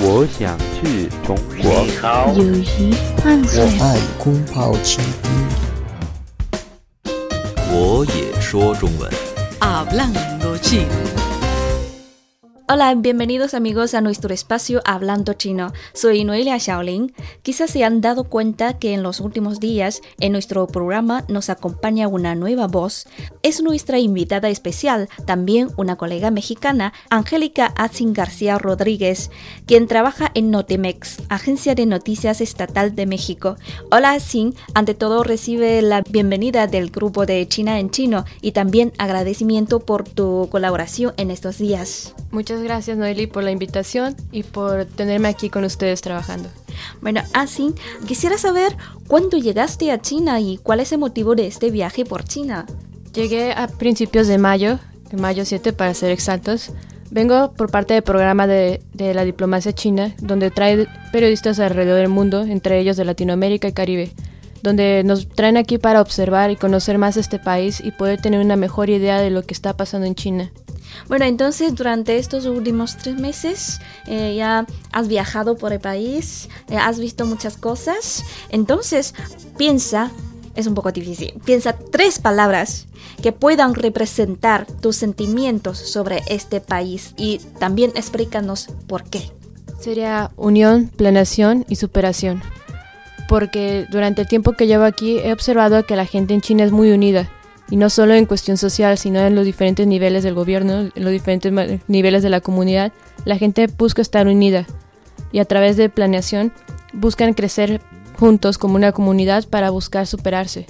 我想去中国。你好，友谊幻我，爱。我也说中文。Hablando chino. Hola, bienvenidos amigos a nuestro espacio Hablando Chino. Soy Noelia Shaolin. Quizás se han dado cuenta que en los últimos días en nuestro programa nos acompaña una nueva voz. Es nuestra invitada especial, también una colega mexicana, Angélica Atzin García Rodríguez, quien trabaja en Notimex, Agencia de Noticias Estatal de México. Hola Atzin, ante todo recibe la bienvenida del grupo de China en Chino y también agradecimiento por tu colaboración en estos días. Muchas gracias Noeli por la invitación y por tenerme aquí con ustedes trabajando. Bueno, así, quisiera saber cuándo llegaste a China y cuál es el motivo de este viaje por China. Llegué a principios de mayo, mayo 7 para ser exactos. Vengo por parte del programa de, de la diplomacia china, donde trae periodistas alrededor del mundo, entre ellos de Latinoamérica y Caribe, donde nos traen aquí para observar y conocer más este país y poder tener una mejor idea de lo que está pasando en China. Bueno, entonces durante estos últimos tres meses eh, ya has viajado por el país, eh, has visto muchas cosas. Entonces, piensa, es un poco difícil, piensa tres palabras que puedan representar tus sentimientos sobre este país y también explícanos por qué. Sería unión, planeación y superación. Porque durante el tiempo que llevo aquí he observado que la gente en China es muy unida. Y no solo en cuestión social, sino en los diferentes niveles del gobierno, en los diferentes niveles de la comunidad. La gente busca estar unida. Y a través de planeación buscan crecer juntos como una comunidad para buscar superarse.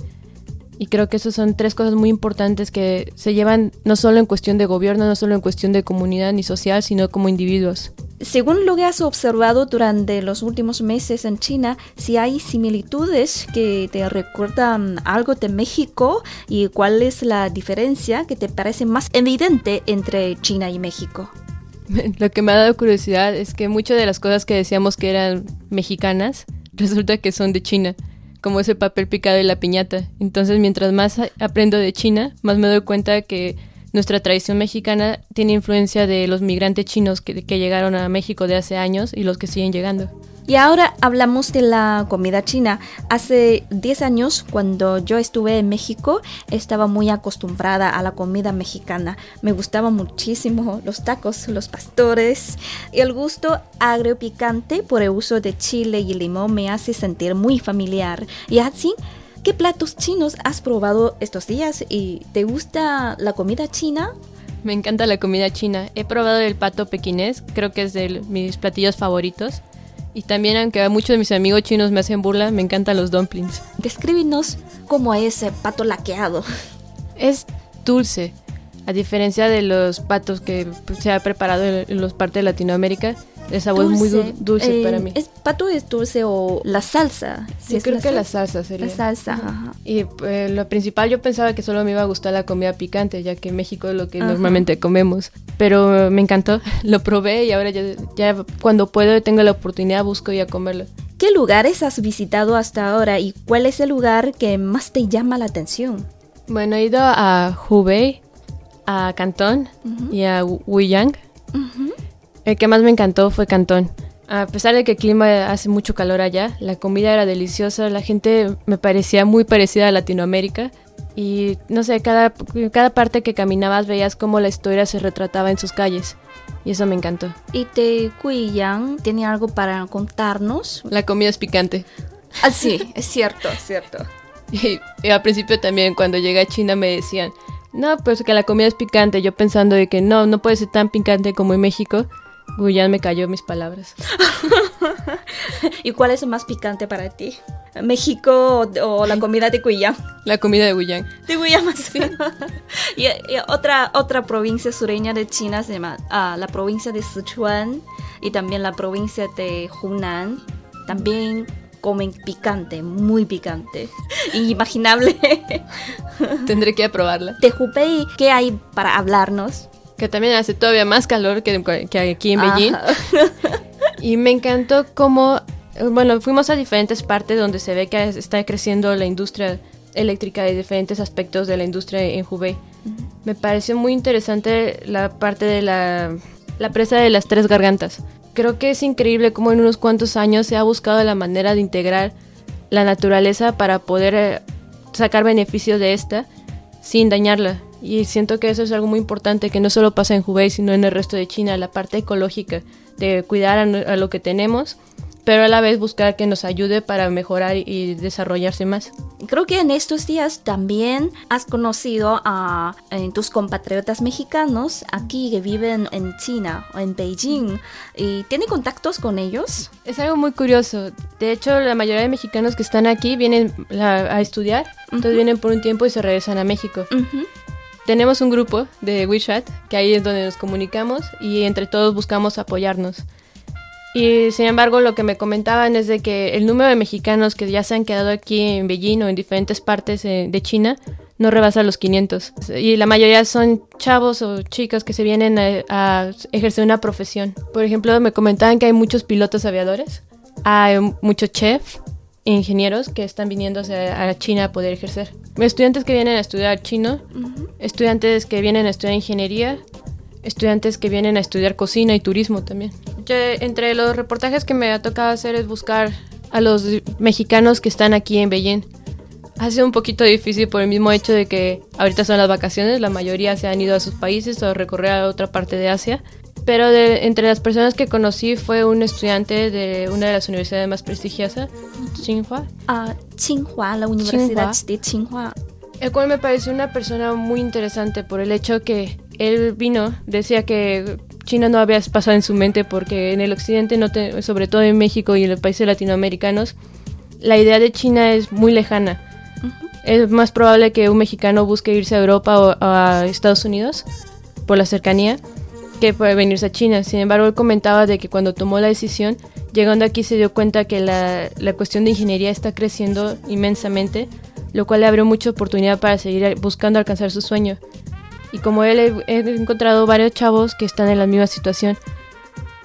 Y creo que esas son tres cosas muy importantes que se llevan no solo en cuestión de gobierno, no solo en cuestión de comunidad ni social, sino como individuos. Según lo que has observado durante los últimos meses en China, si hay similitudes que te recuerdan algo de México y cuál es la diferencia que te parece más evidente entre China y México. Lo que me ha dado curiosidad es que muchas de las cosas que decíamos que eran mexicanas, resulta que son de China, como ese papel picado y la piñata. Entonces, mientras más aprendo de China, más me doy cuenta que nuestra tradición mexicana tiene influencia de los migrantes chinos que, llegaron a México de hace años y los que siguen llegando. Y ahora hablamos de la comida china. Hace 10 años, cuando yo estuve en México, estaba muy acostumbrada a la comida mexicana. Me gustaban muchísimo los tacos, los pastores. Y el gusto agrio picante por el uso de chile y limón me hace sentir muy familiar. Y así, ¿qué platos chinos has probado estos días? ¿Y te gusta la comida china? Me encanta la comida china. He probado el pato pequinés, creo que es de mis platillos favoritos. Y también, aunque a muchos de mis amigos chinos me hacen burla, me encantan los dumplings. Descríbenos cómo es el pato laqueado. Es dulce, a diferencia de los patos que pues, se ha preparado en, en los partes de Latinoamérica. El sabor es muy dul- dulce eh, para mí. ¿Es pato es dulce o la salsa? Si Yo creo que la salsa. sería. La salsa, ajá. Y eh, lo principal yo pensaba que solo me iba a gustar la comida picante, ya que en México es lo que Ajá. normalmente comemos. Pero me encantó, lo probé y ahora ya, ya cuando puedo y tengo la oportunidad busco ir a comerlo. ¿Qué lugares has visitado hasta ahora y cuál es el lugar que más te llama la atención? Bueno, he ido a Hubei, a Cantón y a Wuyang. El que más me encantó fue Cantón. A pesar de que el clima hace mucho calor allá, la comida era deliciosa, la gente me parecía muy parecida a Latinoamérica. Y no sé, cada, cada parte que caminabas veías cómo la historia se retrataba en sus calles. Y eso me encantó. ¿Y de Guiyang tiene algo para contarnos? La comida es picante. Ah, sí, es cierto, es cierto. Y, y al principio también cuando llegué a China me decían, no, pues que la comida es picante. Yo pensando de que no, no puede ser tan picante como en México. Guyán me cayó mis palabras. ¿Y cuál es más picante para ti? ¿México o, o la comida de Guiyang? La comida de Guyán. De Guiyang, sí. y, y otra, otra provincia sureña de China se llama ah, la provincia de Sichuan y también la provincia de Hunan. También comen picante, muy picante. Inimaginable. Tendré que aprobarla. de Hubei, ¿qué hay para hablarnos? Que también hace todavía más calor que, que aquí en Beijing. Y me encantó cómo, bueno, fuimos a diferentes partes donde se ve que está creciendo la industria eléctrica y diferentes aspectos de la industria en Hubei. Me pareció muy interesante la parte de la, la presa de las tres gargantas. creo que es increíble cómo en unos cuantos años se ha buscado la manera de integrar la naturaleza para poder eh, sacar beneficio de esta sin dañarla. Y siento que eso es algo muy importante que no solo pasa en Hubei, sino en el resto de China, la parte ecológica, de cuidar a, a lo que tenemos pero a la vez buscar que nos ayude para mejorar y desarrollarse más. Creo que en estos días también has conocido a, tus compatriotas mexicanos aquí que viven en China o en Beijing y tiene contactos con ellos. Es algo muy curioso. De hecho, la mayoría de mexicanos que están aquí vienen a, estudiar, entonces vienen por un tiempo y se regresan a México. Tenemos un grupo de WeChat, que ahí es donde nos comunicamos y entre todos buscamos apoyarnos. Y sin embargo, lo que me comentaban es de que el número de mexicanos que ya se han quedado aquí en Beijing o en diferentes partes de China no rebasa los 500. Y la mayoría son chavos o chicas que se vienen a, ejercer una profesión. Por ejemplo, me comentaban que hay muchos pilotos aviadores, hay muchos chefs, ingenieros que están viniendo a China a poder ejercer. Estudiantes que vienen a estudiar chino, estudiantes que vienen a estudiar ingeniería, estudiantes que vienen a estudiar cocina y turismo también. entre los reportajes que me ha tocado hacer es buscar a los mexicanos que están aquí en Beijing. Ha sido un poquito difícil por el mismo hecho de que ahorita son las vacaciones, la mayoría se han ido a sus países o a recorrer a otra parte de Asia. Pero de, entre las personas que conocí fue un estudiante de una de las universidades más prestigiosas, Tsinghua. Ah, Tsinghua, la Universidad de Tsinghua. El cual me pareció una persona muy interesante por el hecho que él vino, decía que China no había pasado en su mente porque en el occidente, no sobre todo en México y en los países latinoamericanos, la idea de China es muy lejana. Es más probable que un mexicano busque irse a Europa o a Estados Unidos por la cercanía que puede venirse a China. Sin embargo, él comentaba de que cuando tomó la decisión, llegando aquí se dio cuenta que la, la cuestión de ingeniería está creciendo inmensamente, lo cual le abrió mucha oportunidad para seguir buscando alcanzar su sueño. Y como él he, encontrado varios chavos que están en la misma situación,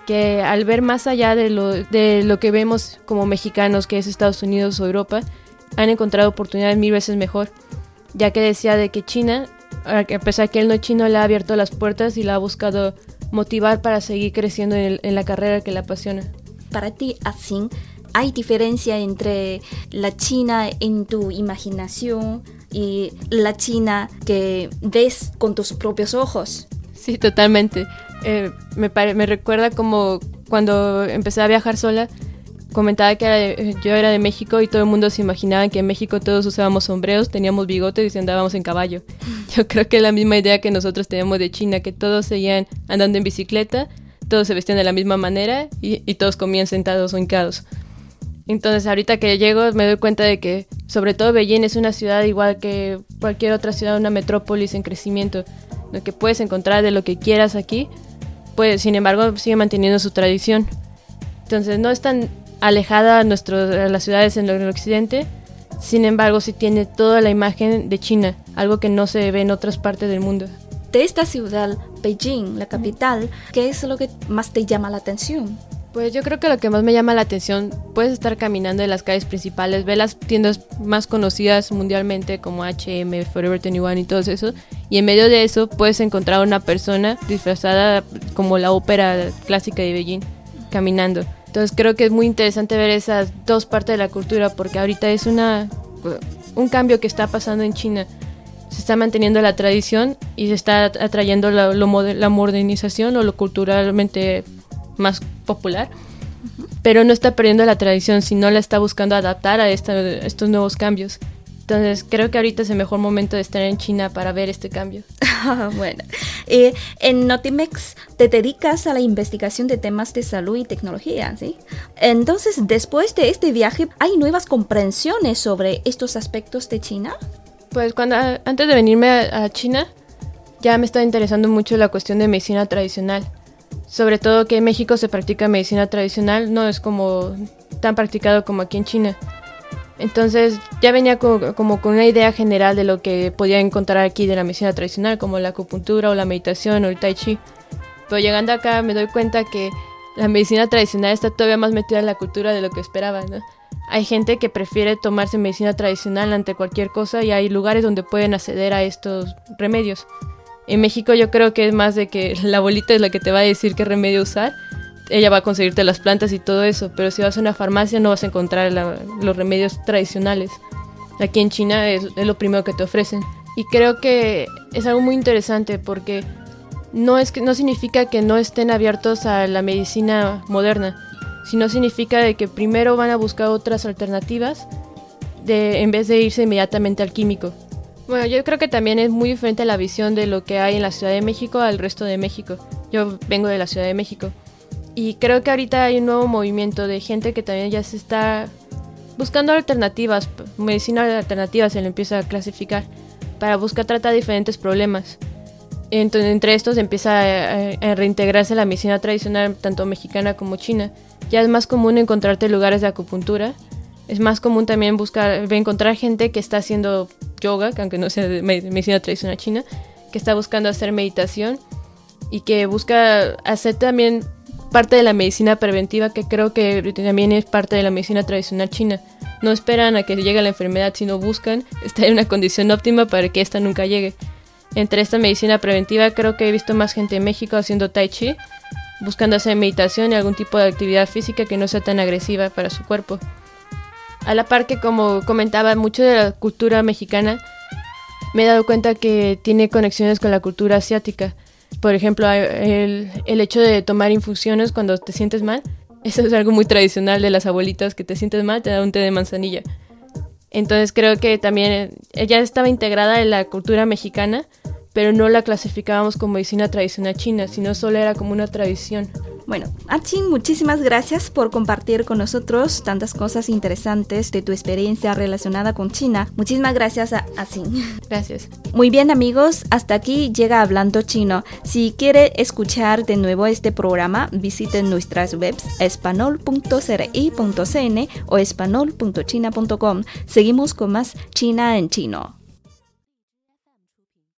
que al ver más allá de lo, de lo que vemos como mexicanos, que es Estados Unidos o Europa, han encontrado oportunidades mil veces mejor, ya que decía de que China, a pesar que él no es chino, le ha abierto las puertas y la ha buscado motivar para seguir creciendo en, en la carrera que le apasiona. Para ti, así, ¿hay diferencia entre la China en tu imaginación y la China que ves con tus propios ojos. Sí, totalmente. Eh, me, me recuerda como cuando empecé a viajar sola, comentaba que yo era de México y todo el mundo se imaginaba que en México todos usábamos sombreros, teníamos bigotes y andábamos en caballo. Yo creo que es la misma idea que nosotros tenemos de China, que todos seguían andando en bicicleta, todos se vestían de la misma manera y, y todos comían sentados o hincados. Entonces ahorita que llego me doy cuenta de que sobre todo Beijing es una ciudad igual que cualquier otra ciudad, una metrópolis en crecimiento, lo que puedes encontrar de lo que quieras aquí, pues sin embargo sigue manteniendo su tradición. Entonces no es tan alejada a, las ciudades en el occidente, sin embargo sí tiene toda la imagen de China, algo que no se ve en otras partes del mundo. De esta ciudad, Beijing, la capital, ¿qué es lo que más te llama la atención? Pues yo creo que lo que más me llama la atención, puedes estar caminando en las calles principales, ver las tiendas más conocidas mundialmente como H&M, Forever 21 y todo eso, y en medio de eso puedes encontrar a una persona disfrazada como la ópera clásica de Beijing, caminando. Entonces creo que es muy interesante ver esas dos partes de la cultura porque ahorita es una un cambio que está pasando en China. Se está manteniendo la tradición y se está atrayendo la, la modernización o lo culturalmente más popular, pero no está perdiendo la tradición, sino la está buscando adaptar a estos nuevos cambios. Entonces creo que ahorita es el mejor momento de estar en China para ver este cambio. bueno, eh, en Notimex te dedicas a la investigación de temas de salud y tecnología, ¿sí? Entonces, después de este viaje, ¿hay nuevas comprensiones sobre estos aspectos de China? Pues cuando antes de venirme a, a China, ya me estaba interesando mucho la cuestión de medicina tradicional sobre todo que en México se practica medicina tradicional, no es como tan practicado como aquí en China. Entonces ya venía como, con una idea general de lo que podía encontrar aquí de la medicina tradicional, como la acupuntura o la meditación o el tai chi. Pero llegando acá me doy cuenta que la medicina tradicional está todavía más metida en la cultura de lo que esperaba. Hay gente que prefiere tomarse medicina tradicional ante cualquier cosa y hay lugares donde pueden acceder a estos remedios. En México yo creo que es más de que la abuelita es la que te va a decir qué remedio usar, ella va a conseguirte las plantas y todo eso, pero si vas a una farmacia no vas a encontrar los remedios tradicionales. Aquí en China es, lo primero que te ofrecen. Y creo que es algo muy interesante porque no, es que, no significa que no estén abiertos a la medicina moderna, sino significa de que primero van a buscar otras alternativas de, en vez de irse inmediatamente al químico. Bueno, yo creo que también es muy diferente la visión de lo que hay en la Ciudad de México al resto de México. Yo vengo de la Ciudad de México. Y creo que ahorita hay un nuevo movimiento de gente que también ya se está buscando alternativas, medicina alternativa se le empieza a clasificar, para buscar tratar diferentes problemas. Entonces, entre estos empieza a, reintegrarse la medicina tradicional, tanto mexicana como china. Ya es más común encontrarte lugares de acupuntura. Es más común también buscar, encontrar gente que está haciendo yoga, que aunque no sea de medicina tradicional china, que está buscando hacer meditación y que busca hacer también parte de la medicina preventiva que creo que también es parte de la medicina tradicional china. No esperan a que llegue la enfermedad, sino buscan estar en una condición óptima para que esta nunca llegue. Entre esta medicina preventiva creo que he visto más gente en México haciendo tai chi, buscando hacer meditación y algún tipo de actividad física que no sea tan agresiva para su cuerpo. A la par que como comentaba mucho de la cultura mexicana, me he dado cuenta que tiene conexiones con la cultura asiática por ejemplo, el, el hecho de tomar infusiones cuando te sientes mal, eso es algo muy tradicional de las abuelitas, que te sientes mal, te da un té de manzanilla. Entonces creo que también ella estaba integrada en la cultura mexicana, pero no la clasificábamos como medicina tradicional china, sino solo era como una tradición. Bueno, Achin, muchísimas gracias por compartir con nosotros tantas cosas interesantes de tu experiencia relacionada con China. Muchísimas gracias a Achin. Gracias. Muy bien amigos, hasta aquí llega Hablando Chino. Si quiere escuchar de nuevo este programa, visiten nuestras webs espanol.cri.cn o espanol.china.com. Seguimos con más China en chino.